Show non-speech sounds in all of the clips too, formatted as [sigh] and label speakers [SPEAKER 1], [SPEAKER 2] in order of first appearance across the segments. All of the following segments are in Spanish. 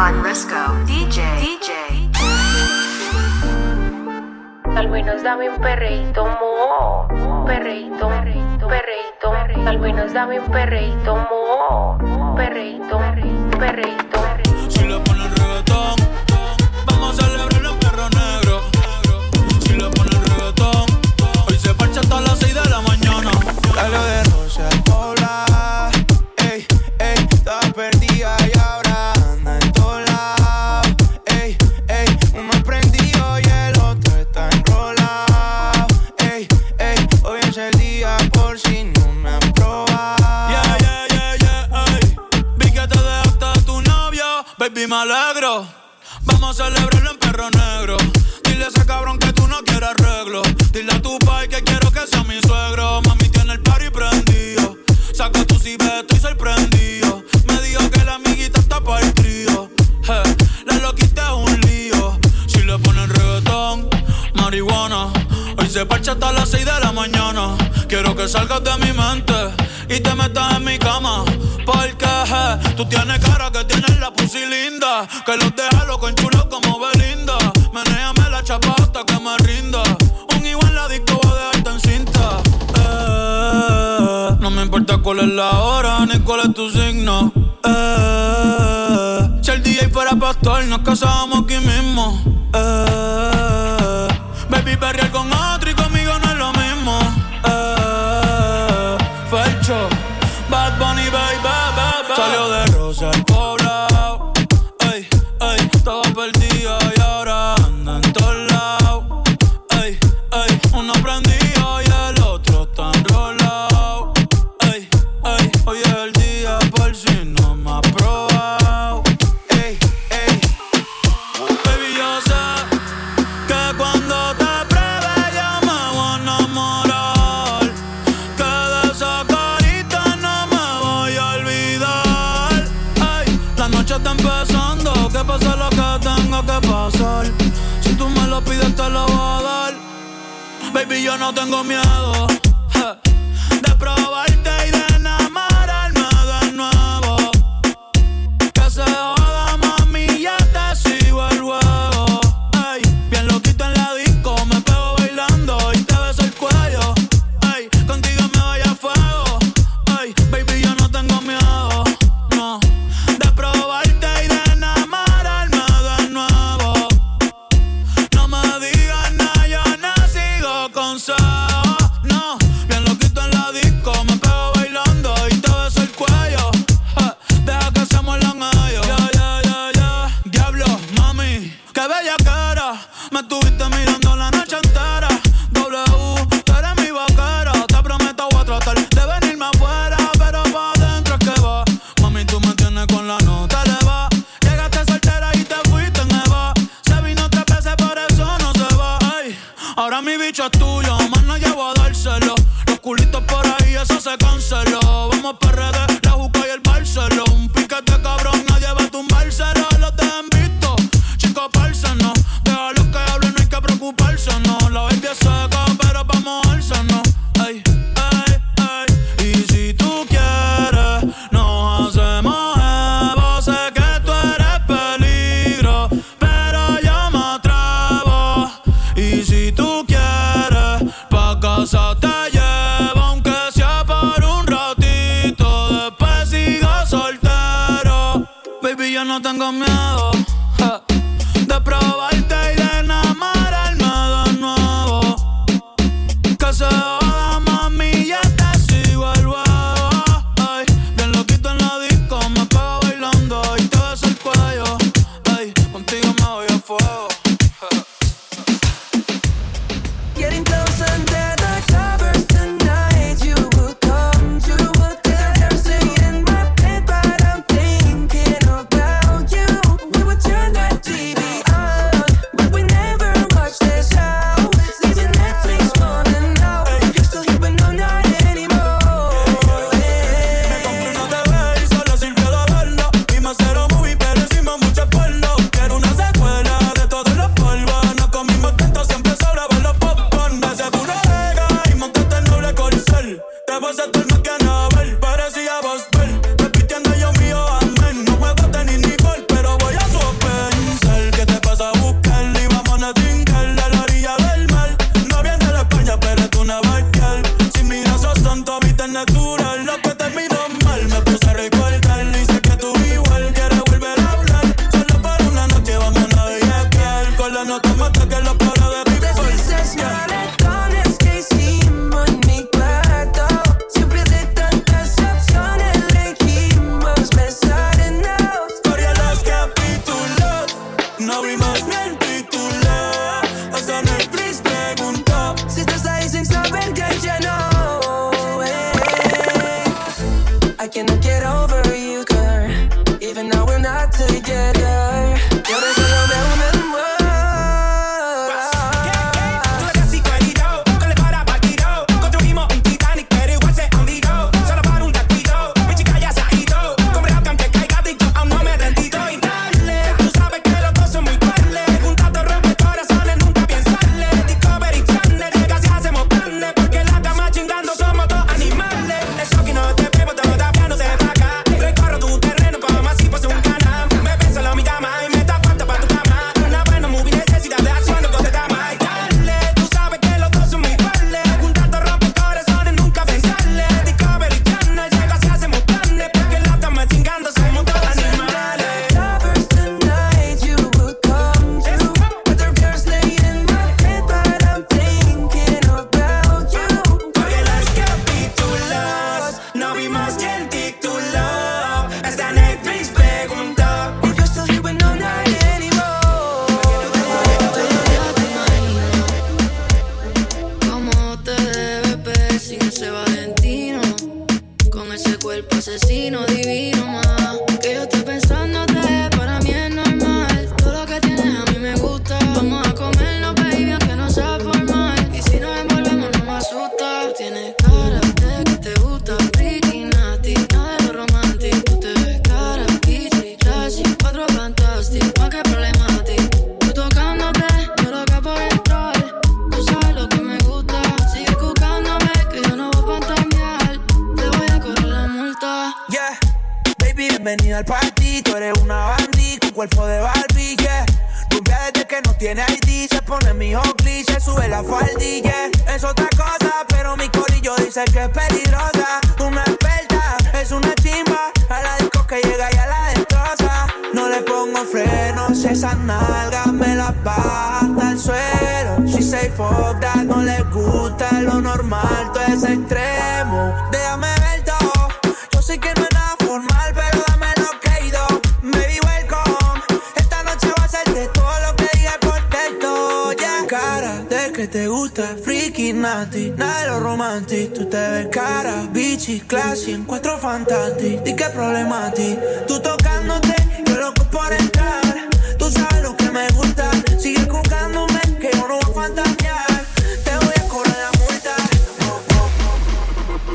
[SPEAKER 1] Ron Risco, DJ, DJ.
[SPEAKER 2] Al menos dame un perreíto, mo. Un perreíto, perreíto, perreíto. Al menos dame un perreíto, mo. Un perreíto, perreíto.
[SPEAKER 3] estás en mi cama. Porque je, tú tienes cara que tienes la pussy linda. Que los deja loco enchulados como Belinda. Menéame la chapa hasta que me rinda. Un igual la disco va a dejarte en cinta. Eh, no me importa cuál es la hora ni cuál es tu signo. Eh, si el DJ fuera pastor, nos casamos me.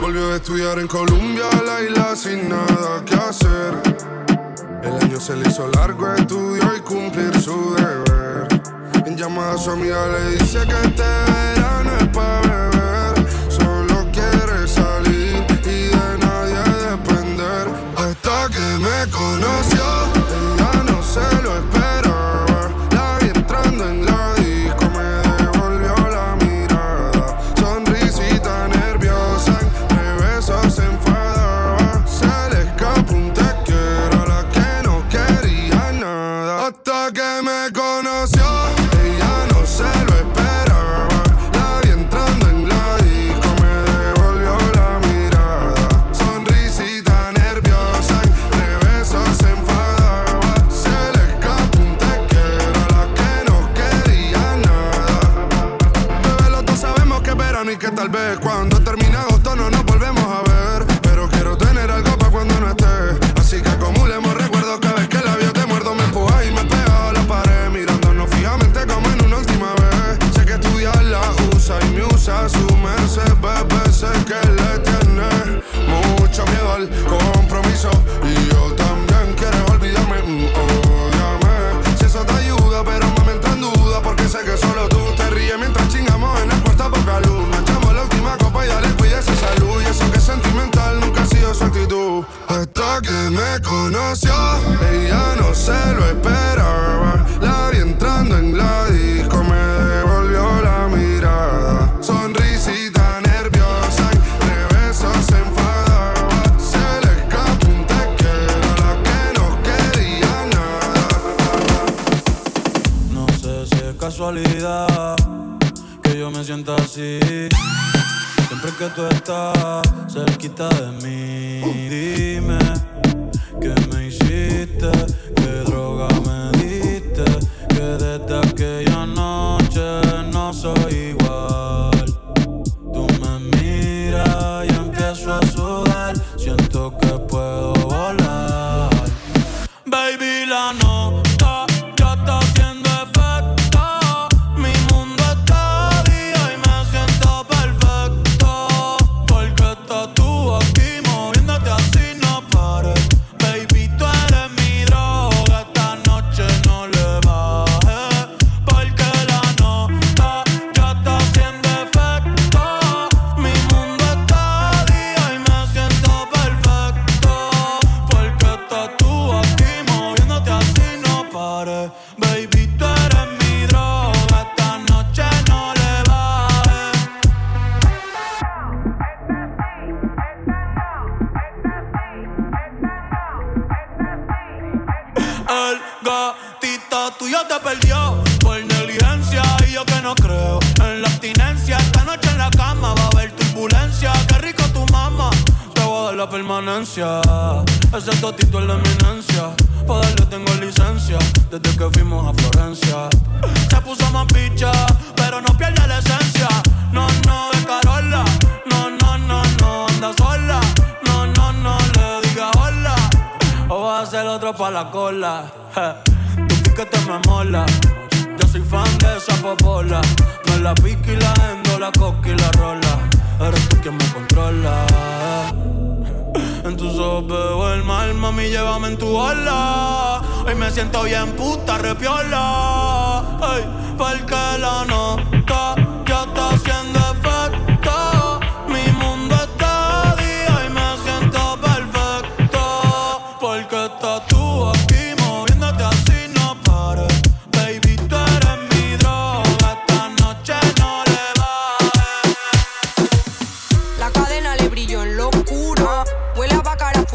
[SPEAKER 4] Volvió a estudiar en Colombia, la isla sin nada que hacer. El año se le hizo largo, estudió y cumplir su deber. En llamada a su amiga le dice que este verano es para beber. Solo quiere salir y de nadie depender. Hasta que me conoció, ella no se lo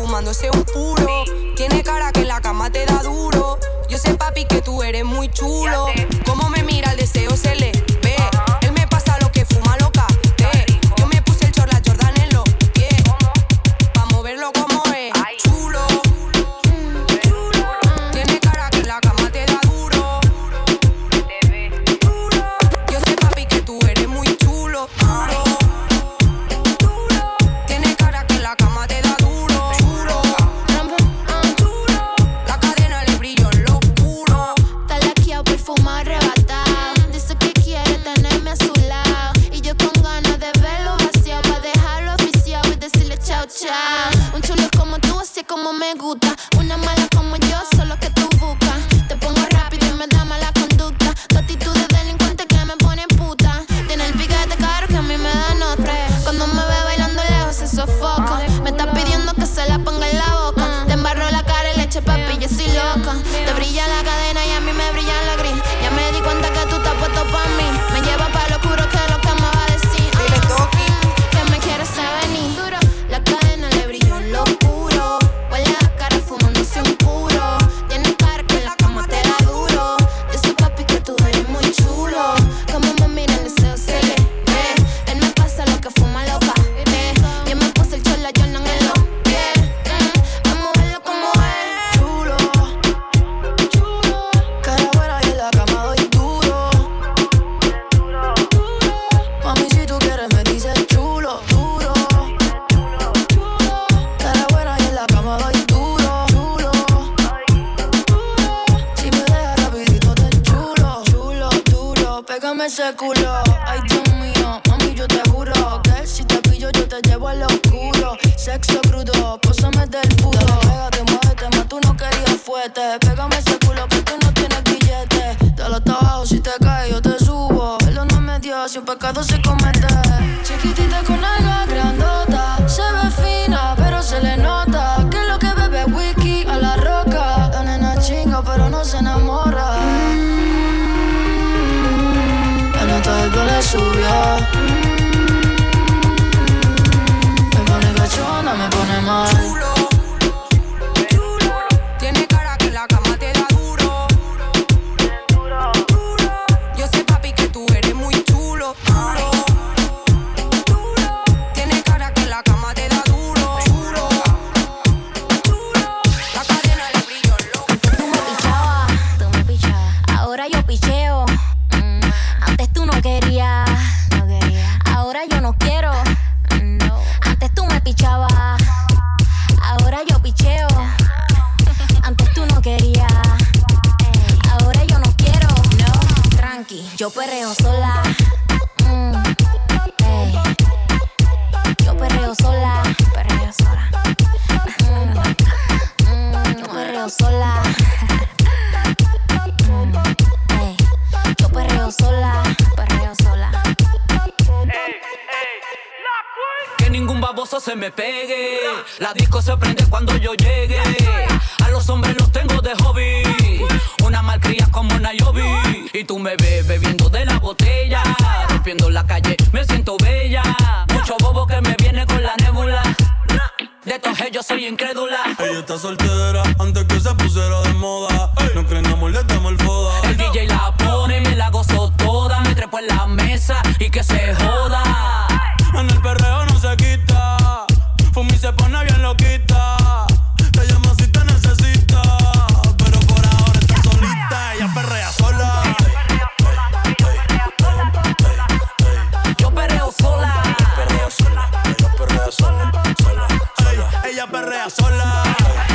[SPEAKER 5] fumándose un puro. Tiene cara que la cama te da duro. Yo sé, papi, que tú eres muy chulo. Como me mira el deseo se le si pecado se comete
[SPEAKER 6] vaya sola.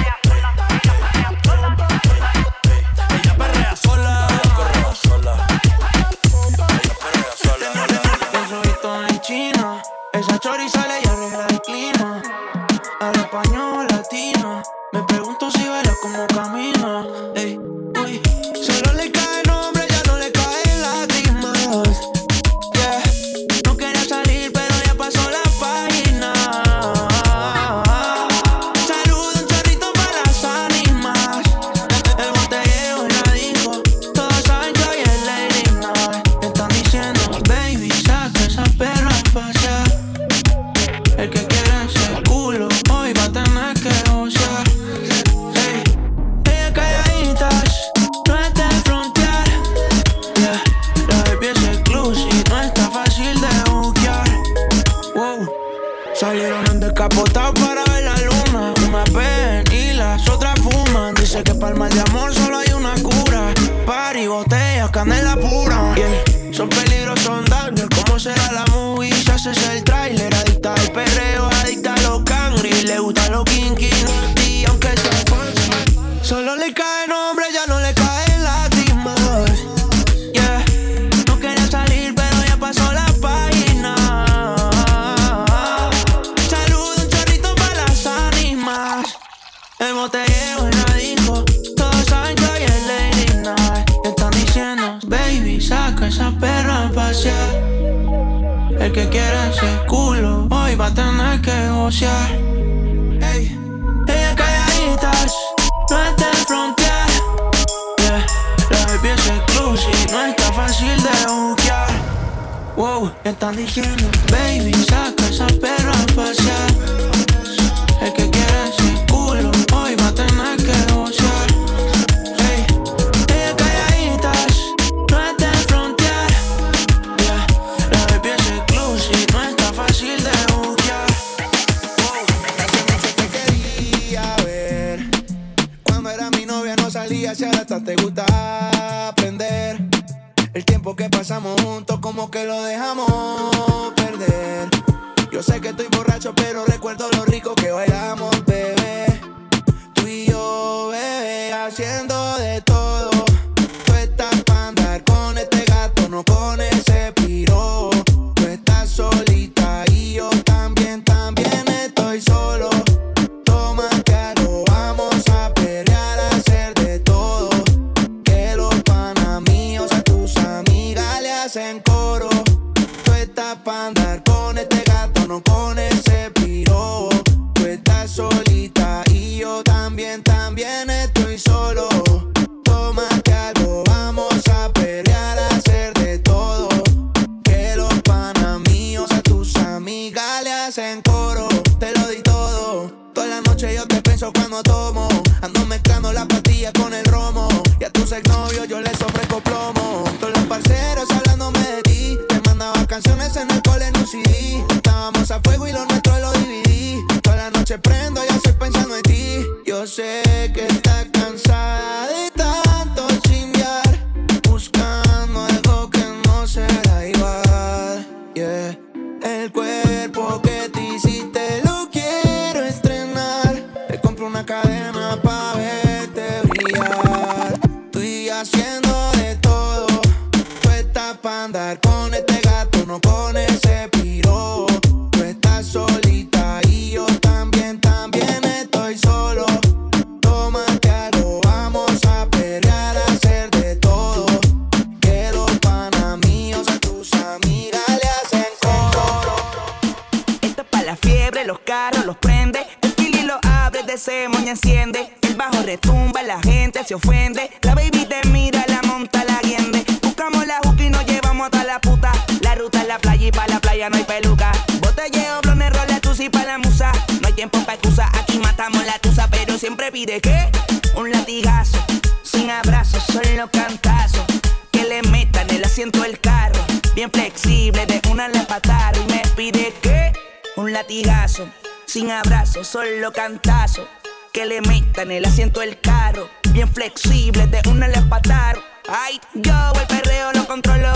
[SPEAKER 7] los
[SPEAKER 8] prende, el fili lo abre, de semoña enciende, el bajo retumba, la gente se ofende, la baby te mira, la monta, la guiende, buscamos la juca y nos llevamos hasta la puta, la ruta es la playa y pa' la playa no hay peluca, botelleo, blones, rola, y pa' la musa, no hay tiempo pa' excusa, aquí matamos la tusa, pero siempre pide que un latigazo, sin abrazo, solo cantazo, que le metan el asiento del carro, bien flexible, de una la patada y me pide que un latigazo. Sin abrazo, solo cantazo. Que le metan el asiento del carro. Bien flexible, de una le pataron. Ay, yo el perreo lo controlo.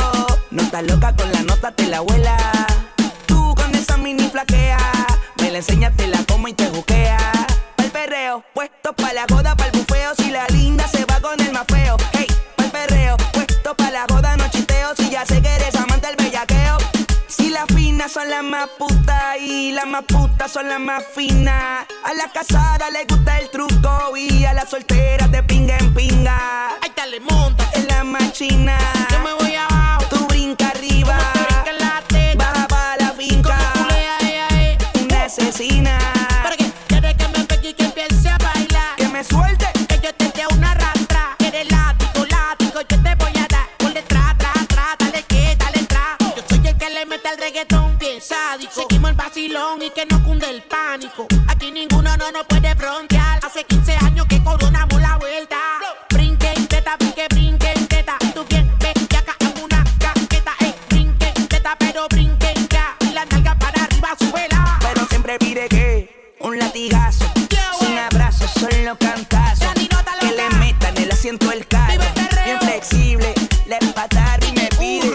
[SPEAKER 8] No estás loca con la nota, te la abuela. Tú con esa mini flaquea. Me la enseñas, te la como y te juquea. el perreo, puesto pa' la joda, el bufeo. Si la linda se son las más putas y las más putas son las más finas. A las casadas les gusta el truco y a las solteras de pinga en pinga. Ahí está, le monta. Es la más china. Yo me voy abajo. Tú brinca arriba. La. Baja
[SPEAKER 9] para la finca. Tú. Una asesina. El vacilón y que no cunde el pánico. Aquí ninguno no nos puede frontear. Hace 15 años que coronamos la vuelta. Brinque, teta, brinque, brinque, teta. Tú bien, ve, ya acá en una caqueta. Ey, brinque, teta, pero brinque ya. Y la nalga para arriba, súbela.
[SPEAKER 8] Pero siempre pide que un latigazo. Sin abrazo, solo cantazo. Que le metan el asiento el carro. Bien flexible, le empatar y me pide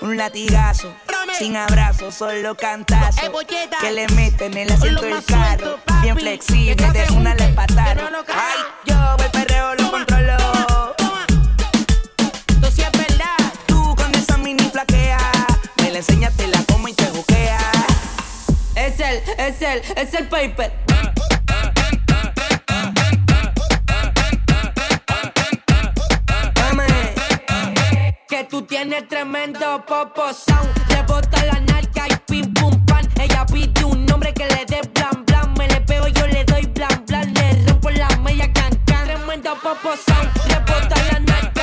[SPEAKER 8] un latigazo. Sin abrazo, solo cantazo. Que le meten el asiento del carro. Bien flexible, de una le empataron. Ay, yo el perreo lo controlo.
[SPEAKER 9] Tú sí es verdad.
[SPEAKER 8] Tú con esa mini flaquea. Me la enseñas, te la como y te buquea.
[SPEAKER 10] Es el, es el, es el paper. Que tú tienes tremendo popo sound. Le bota la narca y pim pum pan. Ella pide un nombre que le dé blan blan. Me le pego, yo le doy blan blan. Le rompo la media can can. Tremendo popo sound. Le bota la narca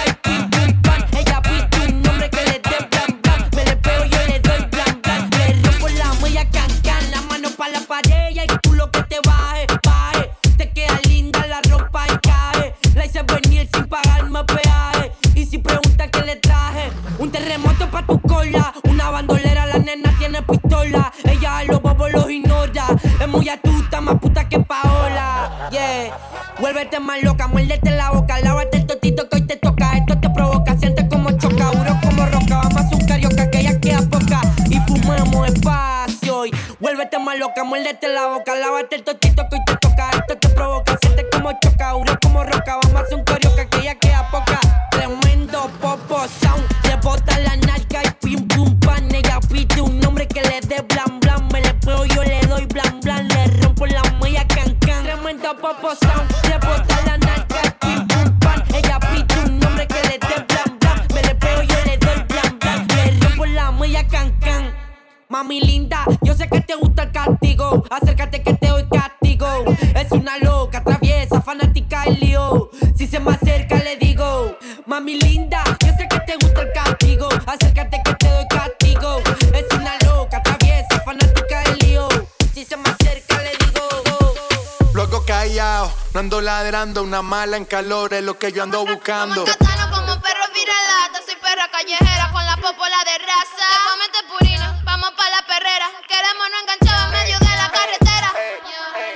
[SPEAKER 10] los ignora. Es muy astuta, más puta que Paola. Yeah. Vuélvete más loca, muérdete la boca. Lávate el totito que hoy te toca. Esto te provoca, siente como choca. Duro como roca. Vamos a un karaoke que ya queda poca. Y fumamos espacio. Y vuélvete más loca, muérdete la boca. Lávate el totito que hoy te toca. Esto te provoca, siente como choca. Duro como roca. Mami linda, yo sé que te gusta el castigo. Acércate que te doy castigo. Es una loca, traviesa, fanática del lío. Si se me acerca, le digo, mami linda, yo sé que te gusta el castigo. Acércate
[SPEAKER 2] no ando ladrando, una mala en calor es lo que yo ando buscando.
[SPEAKER 5] Catano como perro viralata, soy perra callejera con la popola de raza. Te comete purina, vamos pa' la perrera. Queremos no enganchado en medio de la carretera.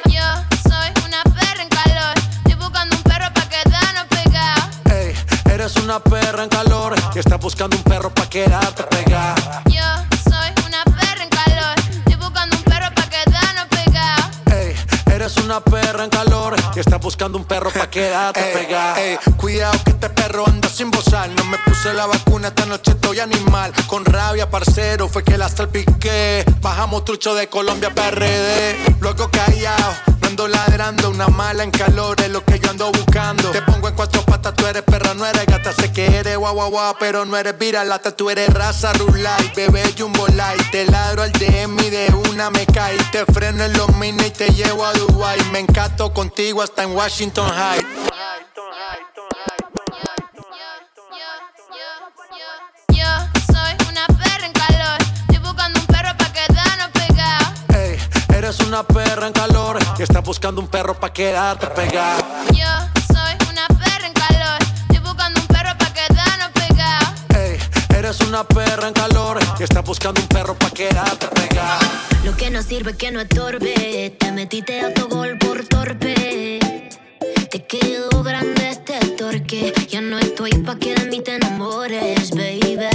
[SPEAKER 5] Yo, yo soy una perra en calor. Estoy buscando un perro pa' quedarnos pegados.
[SPEAKER 2] Ey, eres una perra en calor y estás buscando un la vacuna, esta noche estoy animal. Con rabia, parcero, fue que la salpiqué. Bajamos trucho de Colombia PRD. Luego callado, no ando ladrando. Una mala en calor es lo que yo ando buscando. Te pongo en cuatro patas, tú eres perra, no eres gata. Sé que eres guau guau guau, pero no eres viralata. Tú eres raza rulay, bebé jumbo light. Te ladro al DM y de una me caí. Te freno en los mini y te llevo a Dubai. Me encanto contigo hasta en Washington High. Eres una perra en calor y estás buscando un perro pa' quedarte pegada.
[SPEAKER 5] Yo soy una perra en calor. Estoy buscando un perro pa' quedarnos pegados.
[SPEAKER 2] Ey, eres una perra en calor y estás buscando un perro pa' quedarte pegada.
[SPEAKER 11] Lo que no sirve que no estorbe. Te metiste autogol por torpe. Te quedó grande este torque. Ya no estoy pa' que de mí te enamores, baby.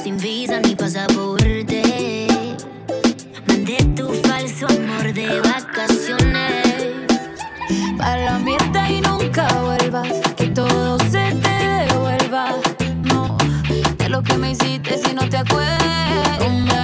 [SPEAKER 11] Sin visa ni pasaporte. Falso amor de vacaciones.
[SPEAKER 12] Para la mierda y nunca vuelvas. Que todo se te devuelva. No, de lo que me hiciste si no te acuerdas.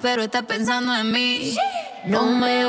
[SPEAKER 12] pero está pensando en mí.
[SPEAKER 11] No me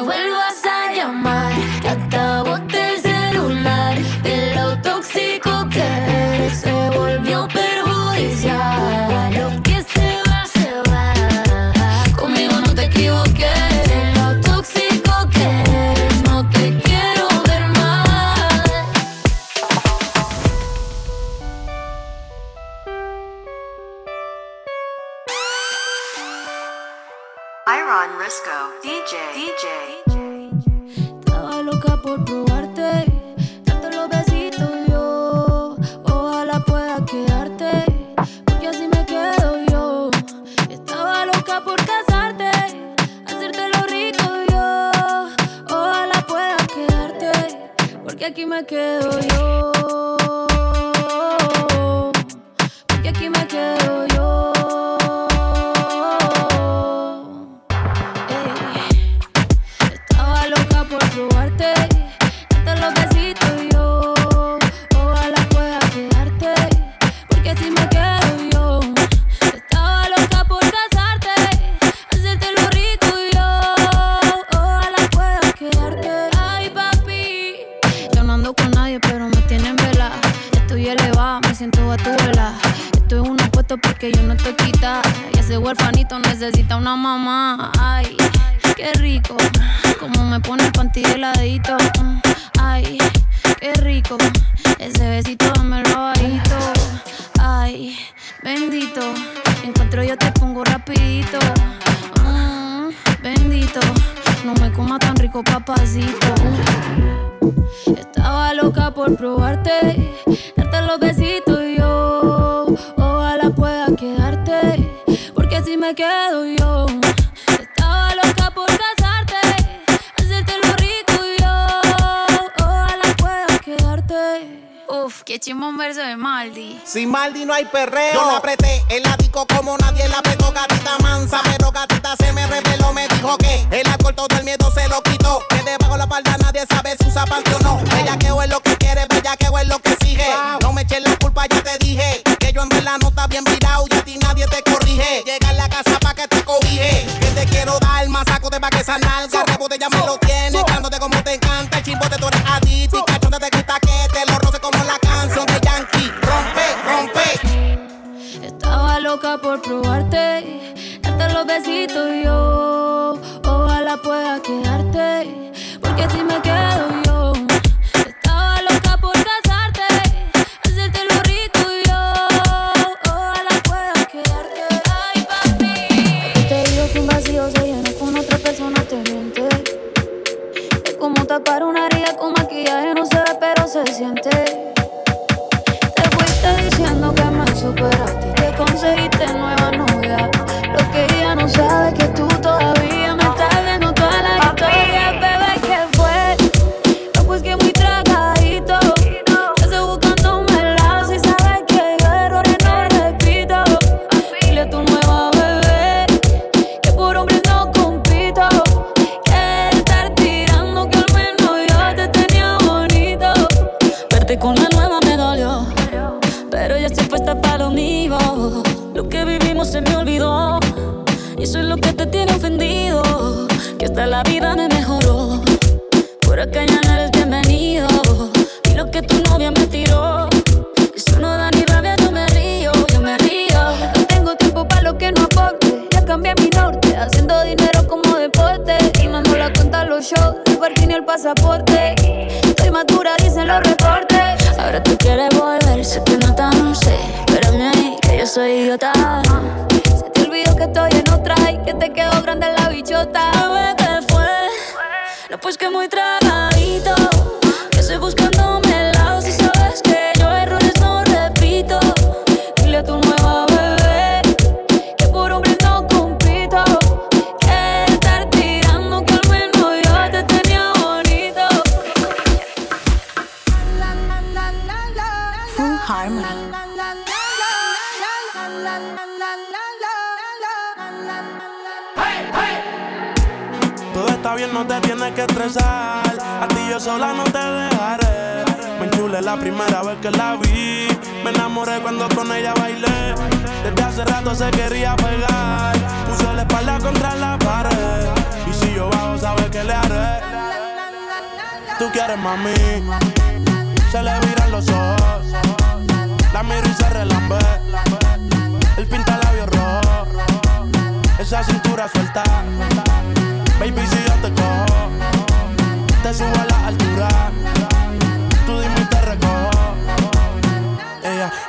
[SPEAKER 12] aquí me quedo yo. Maldi
[SPEAKER 13] no hay perreo.
[SPEAKER 14] Me
[SPEAKER 15] enamoré cuando con ella bailé. Desde hace rato se quería pegar. Puso la espalda contra la pared. Y si yo bajo, sabes que le haré. Tú quieres mami. Se le viran los ojos. La miro y se relambe. El pinta labios rojo. Esa cintura suelta. Baby, si yo te cojo, te subo a la altura.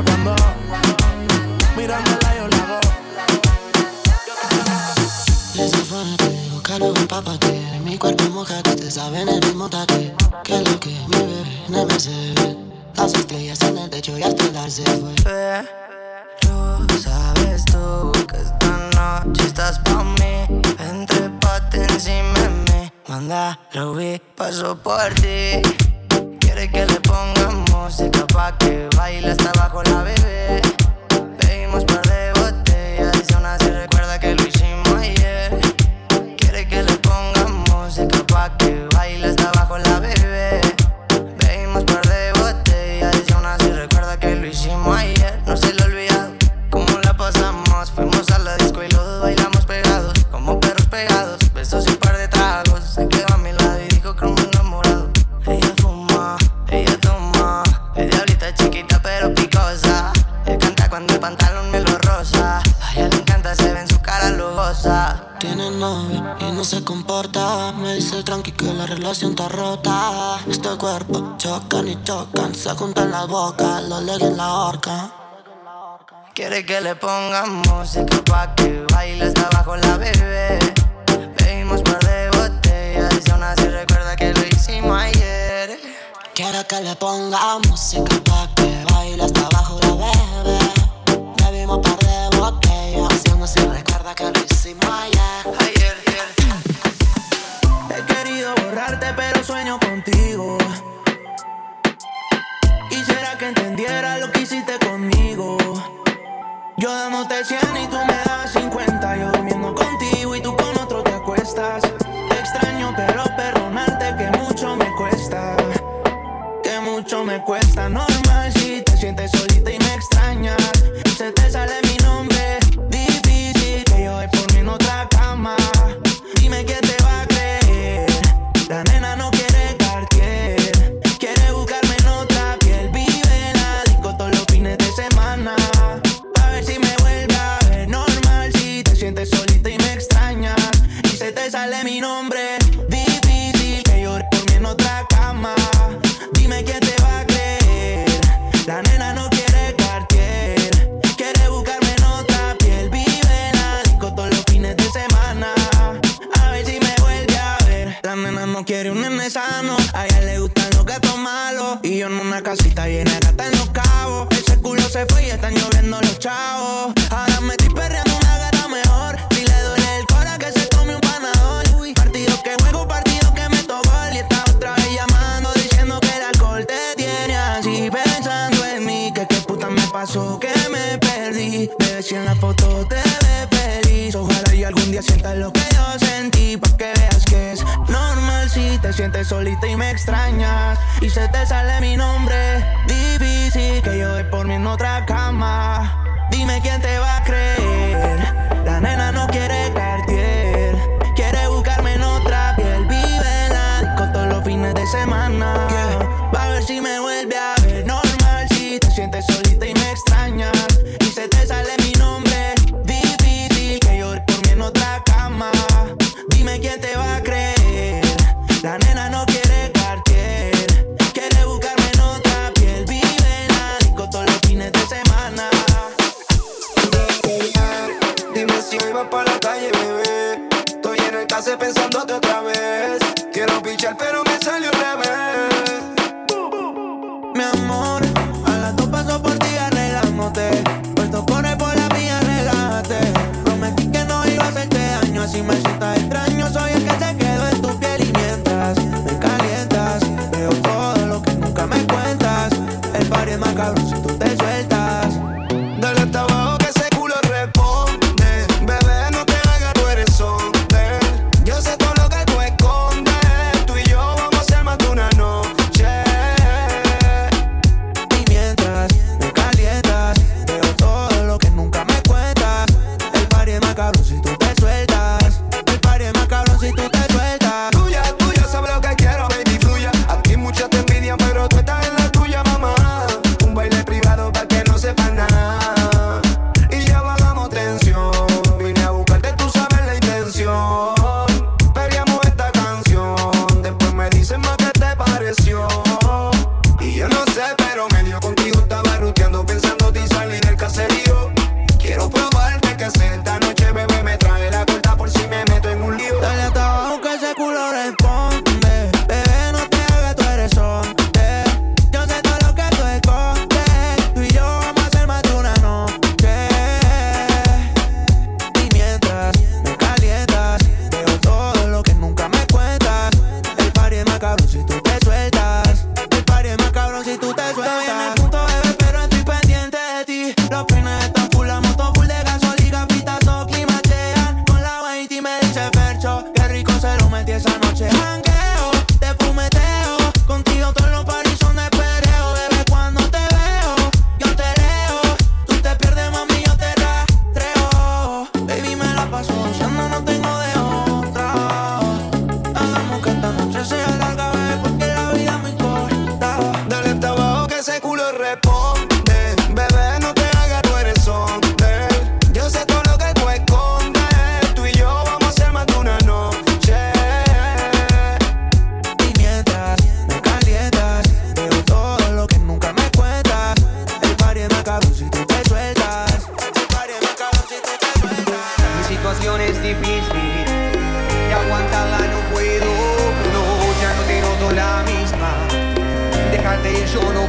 [SPEAKER 15] Toca cuando mirándola yo la hago.
[SPEAKER 16] Desafánate, buscalo, empápate mi cuerpo mojate, te saben el mismo tate Que lo que mi bebé no me se ve Las estrellas en el techo y hasta el dar se fue.
[SPEAKER 17] Pero sabes tú que esta noche estás pa' mí. Entrépate encima de mí. Manda, lo vi, paso por ti Que le pongamos música pa' que baile hasta abajo la bebé. Bebimos par
[SPEAKER 16] Tiene novio y no se comporta. Me dice tranqui que la relación está rota. Este cuerpo chocan y chocan Se juntan las bocas, los legs en la horca.
[SPEAKER 17] Quiere que le pongamos música pa' que baile hasta abajo la bebé. Bebimos par de botellas y aún así recuerda que lo hicimos ayer.
[SPEAKER 16] Quiero que le ponga música pa' que baile hasta abajo la bebé. Bebimos par de botellas Y aún así recuerda que lo hicimos
[SPEAKER 2] He querido borrarte, pero sueño contigo. Quisiera que entendiera lo que hiciste conmigo. Yo dándote 100 y tú me das 50. Yo durmiendo contigo y tú con otro te acuestas. Extraño, pero perdonarte que mucho me cuesta. Que mucho me cuesta, no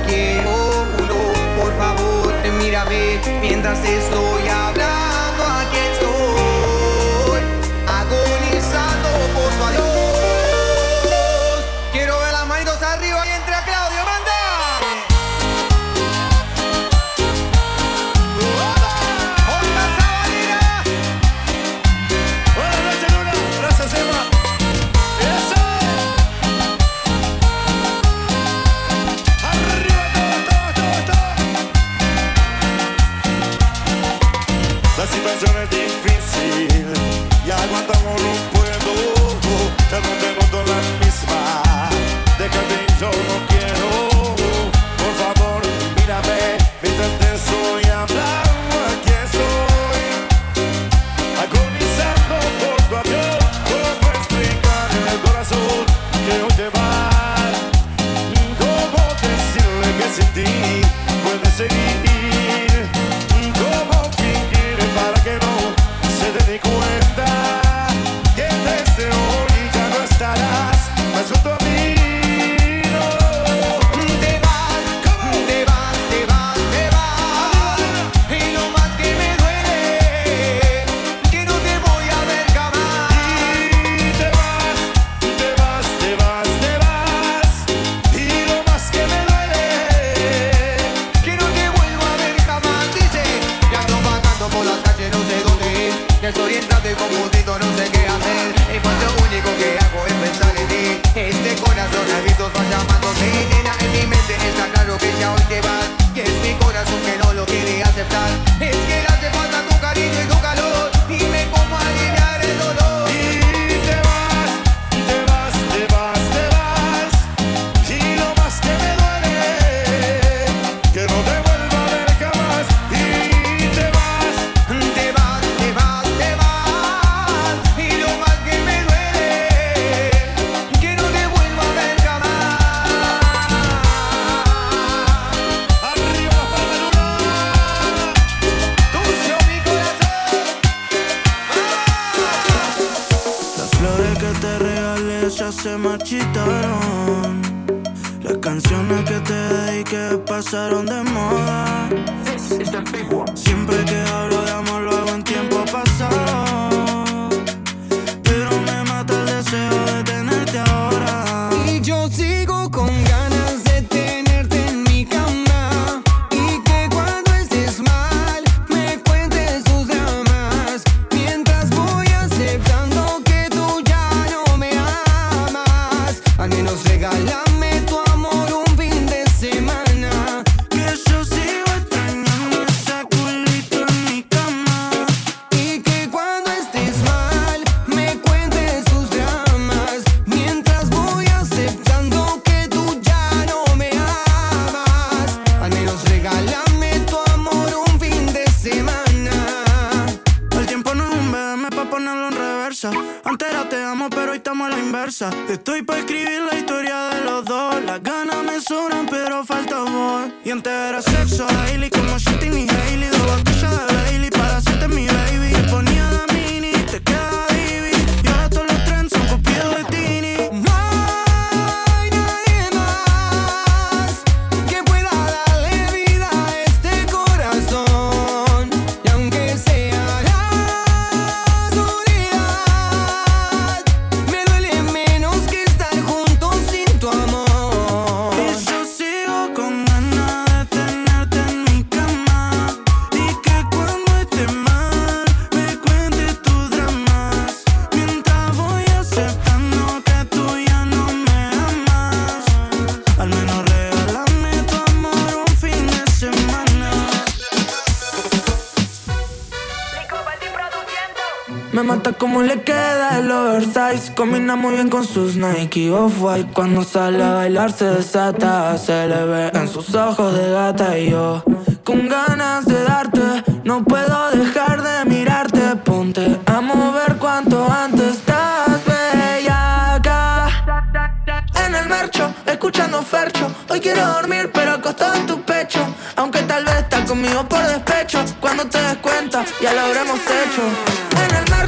[SPEAKER 18] quiero,
[SPEAKER 2] Julio, por
[SPEAKER 19] favor, mira, mírame mientras estoy. pasaron de mí
[SPEAKER 20] Combina muy bien con sus Nike Off-White Cuando sale a bailar se desata Se le ve en sus ojos de gata. Y yo con ganas de darte No puedo dejar de mirarte. Ponte a mover cuanto antes. Estás bella acá. En el marcho, escuchando Fercho. Hoy quiero dormir pero acostado en tu pecho. Aunque tal vez estás conmigo por despecho. Cuando te des cuenta ya lo habremos hecho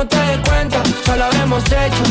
[SPEAKER 20] Cuando te des cuenta, ya lo habremos hecho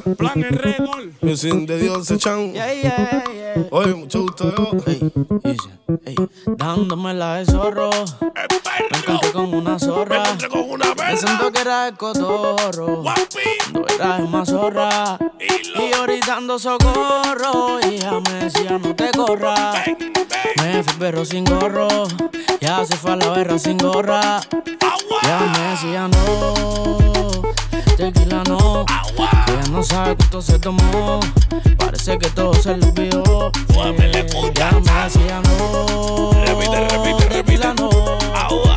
[SPEAKER 3] Plan
[SPEAKER 21] Enredol. Music de Dios Chan. Yeah, yeah. Oye, mucho gusto yo.
[SPEAKER 22] Dándome la de zorro. Me encontré con una zorra. Me. Pensando que era el cotorro. No era más zorra. Y, ahorita ando socorro. Y ella me decía no te corras. Me fui perro sin gorro. Ya se fue a la berra sin gorra. Ya me decía no tequila no. Agua. Ella no sabe cuánto se tomó. Parece que todo se le olvidó. Muévele eh, puta. Ya me hacía no. Repite, repite, repite. No.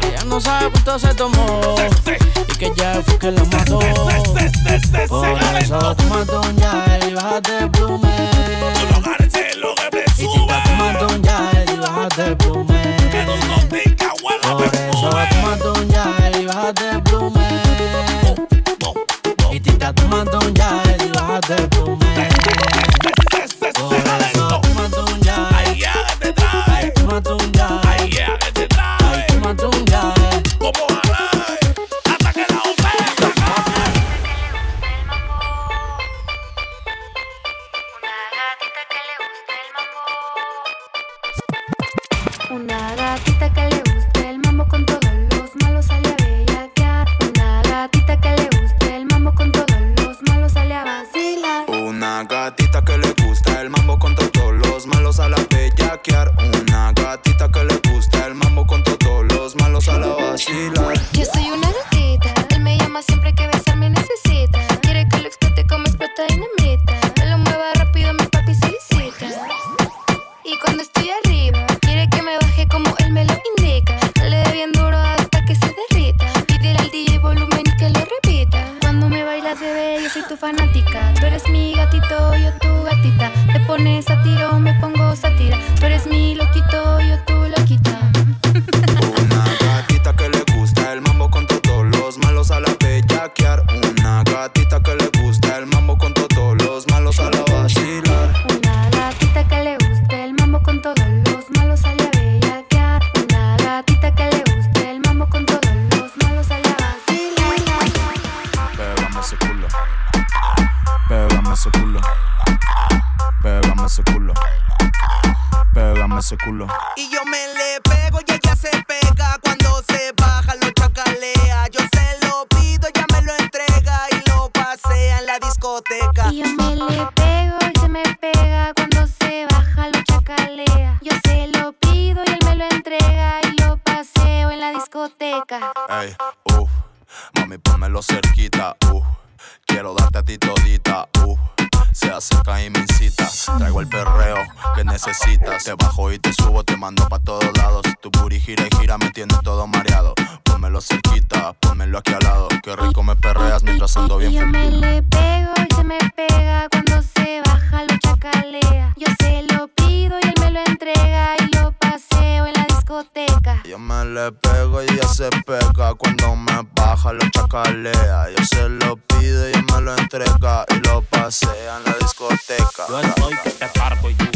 [SPEAKER 22] Ella no sabe cuánto se tomó. Y que ya fue que la mató. Se, Por eso toma ya y bájate el plume. No agarres lo que presume. Y toma ya y bájate el plume.
[SPEAKER 23] Que no te
[SPEAKER 8] Por eso toma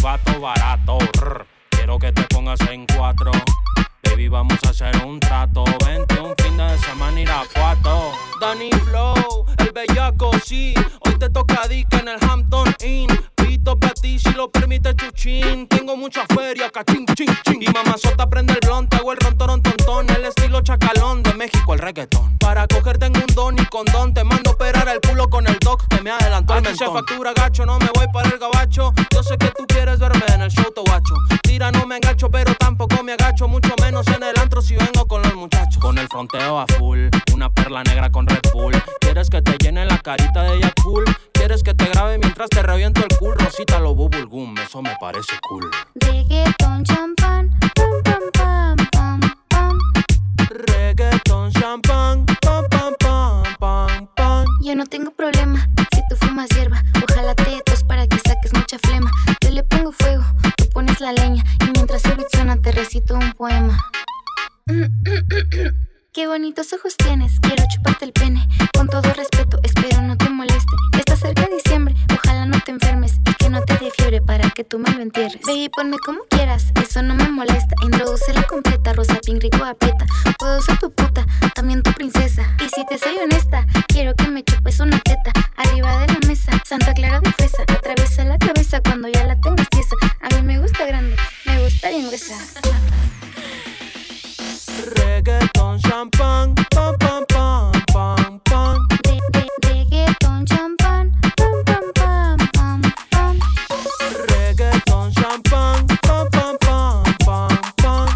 [SPEAKER 24] y
[SPEAKER 3] gato barato. Rr. Quiero que te pongas en cuatro. Baby, vamos a hacer un trato. Vente un fin de semana ir a cuatro. Danny Flow, el bellaco, sí. Hoy te toca dick en el Hampton Inn. Pito pa' ti si lo permite chuchín. Tengo mucha feria, cachín, chin, chin. Y mamazota prende el blonde, hago el rontorón tontón. El estilo chacalón de México, el reggaetón. Para cogerte en un don y condón. Te mando operar el culo con el doc que me adelantó el mentón. se factura gacho, no me voy para el gabacho. Yo sé que tú Mucho menos en el antro si vengo con los muchachos. Con el fronteo a full, una perla negra con Red Bull. ¿Quieres que te llene la carita de cool? ¿Quieres que te grabe mientras te reviento el cool? Rosita lo bubble gum, eso me parece cool.
[SPEAKER 23] Reggaeton, champán, pam, pam, pam, pam, pam.
[SPEAKER 3] Reggaeton, champán, pam, pam, pam, pam, pam.
[SPEAKER 23] Yo no tengo problema si tú fumas hierba. Ojalá te tos para que saques mucha flema. La leña. Y mientras suena, te recito un poema. [clears throat] Qué bonitos ojos tienes, quiero chuparte el pene. Con todo respeto, espero no te moleste. Está cerca diciembre, ojalá no te enfermes y que no te dé fiebre para que tú me lo entierres. Baby, ponme como quieras, eso no me molesta. Introduce la completa, rosa, pink, rico, aprieta. Puedo ser tu puta, también tu princesa. Y si te soy honesta, quiero que me chupes una teta. Arriba de la mesa, Santa Clara de fresa. Gruesa.
[SPEAKER 3] Reggaeton, champán, pam, pam, pam, pam, pam.
[SPEAKER 23] Reggaeton, champán, pam, pam, pam, pam, pam.
[SPEAKER 3] Reggaeton, champán, pam, pam, pam, pam, pam.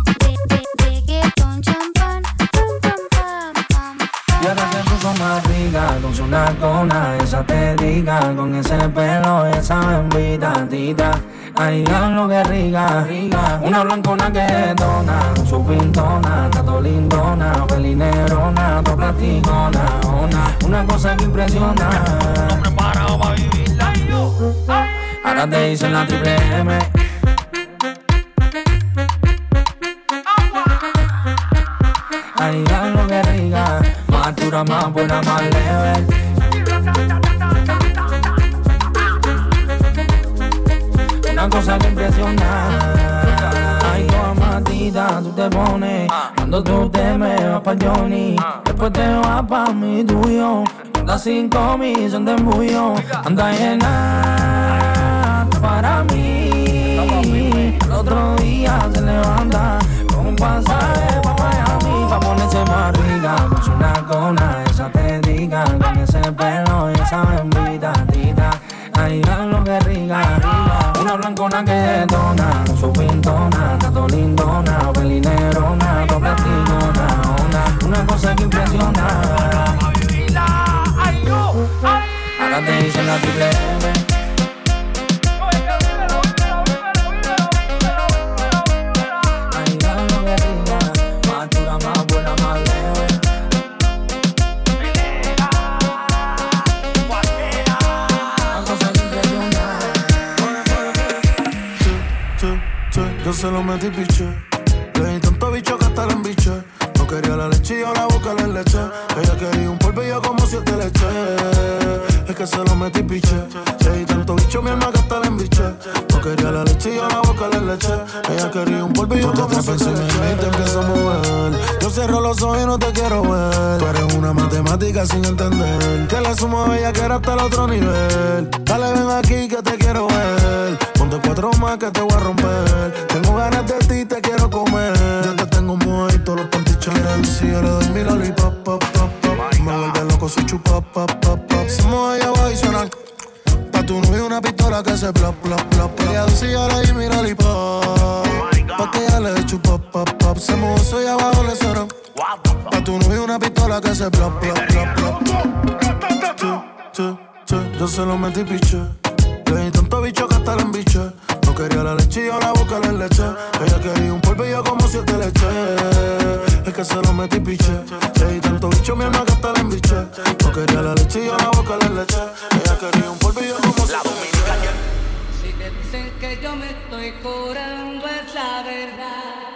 [SPEAKER 23] Reggaeton, champán, pam, pam, pam, pam.
[SPEAKER 25] Y ahora se puso más rica con su nacona, esa te diga, con ese pelo, esa bembita tita. Que rica, rica. Una blancona que detona, su pintona, tato lindona, pelinerona, to platicona, ona. Una cosa que impresiona. preparado para vivirla. Ahora te dicen la triple M. Que rica, más dura, más buena, más leve. Cosa que impresiona. Ay, como matita, tú te pones. Cuando tú te me vas pa' Johnny, después te vas pa' mi tuyo. Anda cinco mil, son de embullo. Anda llena para mí. El otro día se levanta con un pasaje pa' Miami. Pa' ponerse más rica, con su nacona, esa te diga. Con ese pelo y esa bembita tita. Ay, lo que rica. Una blancona que detona, su pintona, tato lindona, pelinerona, to platinona, ona. Una cosa que impresiona. Ahora te dicen la triple M.
[SPEAKER 26] se lo metí piche. Le di tanto bicho que hasta la embiche. No quería la leche y yo la boca le leche. Ella quería un polvillo como si te le eché. Es que se lo metí piche. Le di tanto bicho mi alma que hasta la embiche. No quería la leche y yo la boca le leche. Ella quería un polvillo como si te le eché. Y te empiezo a mover. Yo cierro los ojos y no te quiero ver. Tú eres una matemática sin entender. Que la sumo a ella que era hasta el otro nivel. Dale, ven aquí que te quiero ver. Ponte cuatro más que te voy a romper. Tengo ganas de ti, te quiero comer. Yo te tengo todos los pantichos. Si yo le doy mi lollipop, pop, pop, pop. Me vuelve loco su chupa, pop, pop, pop. Mueve allá abajo y suena. Pa' tu novio una pistola que se plop, plop, plop. Ella dice yo le doy mi lollipop. Pa' que ella le chupa, pop, pop. Se mueve eso y abajo le suena. Pa' tu novio una pistola que se plop, plop, plop, plop. Chu. Yo se lo metí piche. Bicho que hasta la embiche. No quería la leche y yo la boca le leche. Ella quería un polvillo como si te le eché. Es que se lo metí piche. Di tanto bicho mi alma que hasta la embiche. No quería la leche y yo la boca le leche. Ella quería un polvillo como si te le eché.
[SPEAKER 27] Si te dicen que yo me estoy curando es la verdad.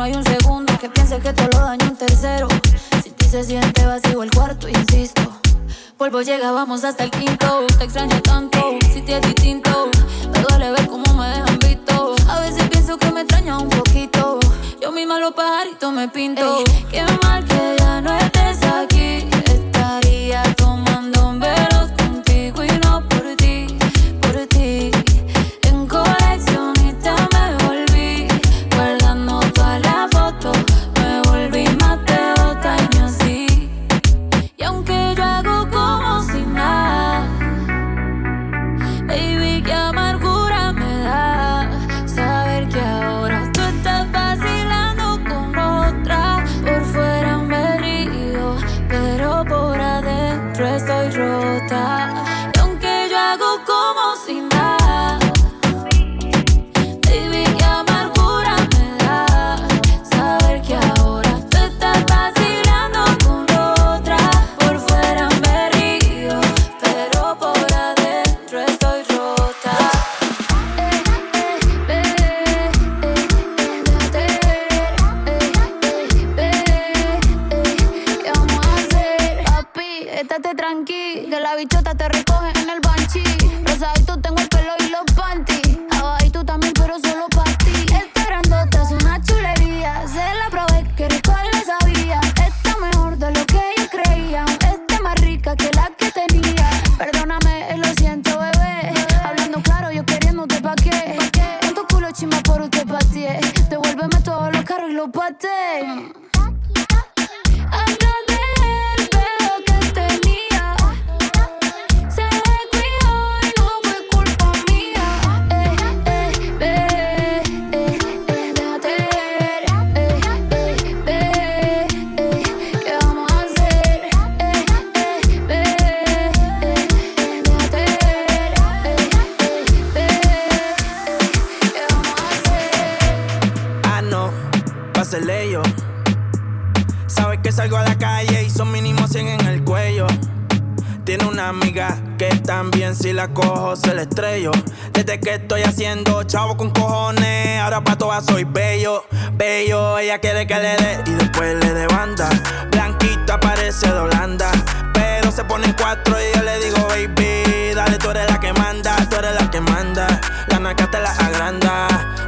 [SPEAKER 12] no hay un segundo que piense que te lo daño un tercero. Si ti se siente vacío el cuarto, insisto. Polvo llega, vamos hasta el quinto. Te extraño tanto, si te es distinto. Me duele ver cómo me dejan visto. A veces pienso que me extraña un poquito. Yo misma los pajaritos me pinto. Qué mal que ya no estés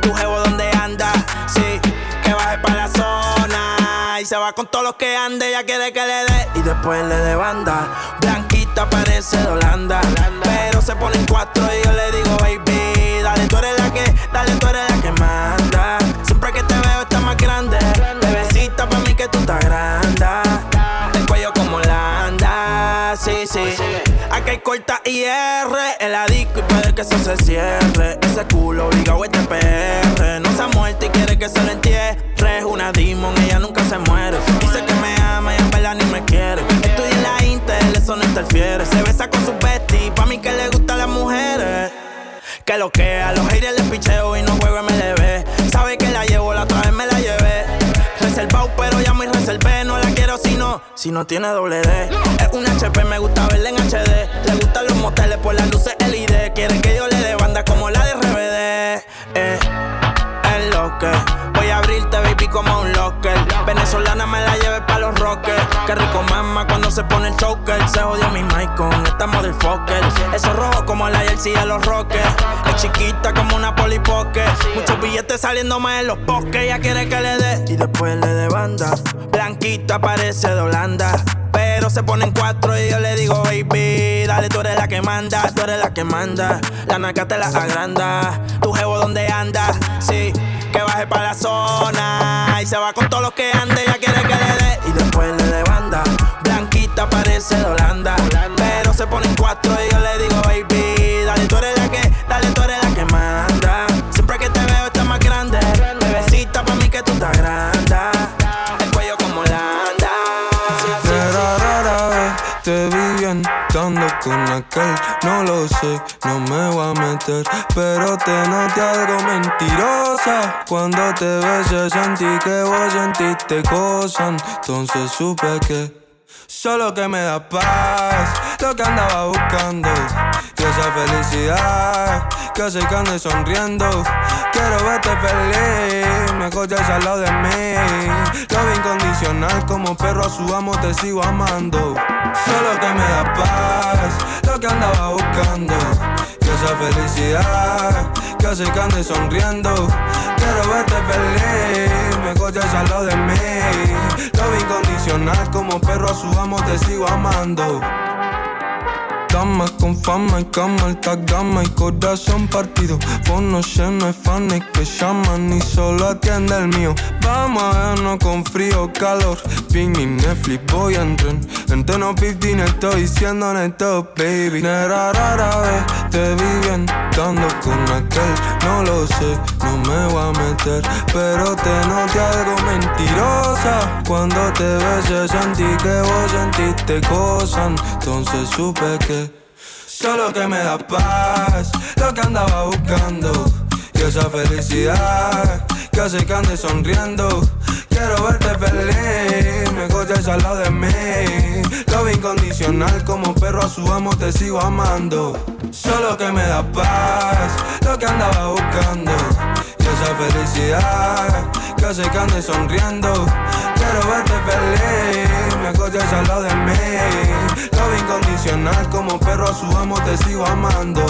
[SPEAKER 12] Tu jevo donde anda, sí, que baje para la zona. Y se
[SPEAKER 2] va con todos los que ande, ya quiere que le dé. Y después le de banda. Blanquita parece de Holanda. Pero se pone en cuatro y yo le digo, baby, dale, tú eres la que, dale, tú eres la que manda. Siempre que te veo está más grande. Bebecita, para mí que tú estás grande. El cuello como Holanda, sí, sí. Aquí hay corta IR, el adico y que eso se cierre. Ese culo obligado este PR. No se ha muerto y quiere que se lo entierre. Es una demon, ella nunca se muere. Dice que me ama y en verdad ni me quiere. Estudia en la Intel, eso no interfiere. Se besa con su bestie, pa' mí que le gustan las mujeres. Que lo que a los si no, tiene doble D. Es un HP, me gusta verla en HD. Le gustan los moteles por las luces LED. Quieren que yo le dé banda como la de RBD. Eh, voy a abrirte, baby, como un locker. Venezolana me la lleve pa' los rockers. Qué rico mama cuando se pone el choker. Se jodió mi mic con esta motherfucker. Eso rojo como la jersey de los rockers. Es chiquita como una polipoque. Muchos billetes saliendo más en los bosques. Ella quiere que le dé y después le dé banda. Blanquita parece de Holanda. Pero se ponen cuatro y yo le digo, baby, dale, tú eres la que manda, tú eres la que manda. La naca te la agranda. Tu jevo donde anda, sí, que baje para la zona. Y se va con todos los que ande, ella quiere que le dé y después le dé banda. Blanquita parece de Holanda. Pero se ponen cuatro y yo le digo, baby,
[SPEAKER 28] con aquel. No lo sé, no me voy a meter. Pero te noté algo mentirosa. Cuando te besé sentí que vos sentiste cosas. Entonces supe que. Solo que me da paz, lo que andaba buscando. Y esa felicidad que hace que ande sonriendo. Quiero verte feliz, mejor ya al lado de mí. Lo incondicional, como perro a su amo te sigo amando. Solo que me da paz, lo que andaba buscando. Y esa felicidad que hace que ande sonriendo. Quiero verte feliz, mejor ya al lado de mí. Lo incondicional, como perro a su amo te sigo amando. Dama con fama y cama, alta gama y corazón partido. Vos no sé, no que llaman ni solo atiende el mío. Vamos a vernos con frío, calor. Ping mi Netflix, voy a entrar. En tono 15 estoy siendo honesto, baby. Nera rara vez te vi bien, dando con aquel. No lo sé, no me voy a meter. Pero te noté algo mentirosa. Cuando te besé sentí que vos sentiste cosas. Entonces supe que Solo que me da paz, lo que andaba buscando. Y esa felicidad que hace que ande sonriendo. Quiero verte feliz, mejor ya al lado de mí. Lo incondicional, como perro a su amo te sigo amando. Solo que me da paz, lo que andaba buscando. Y esa felicidad que hace que ande sonriendo. Quiero verte feliz, mejor ya al lado de mí. Incondicional, como perro a su amo te sigo amando.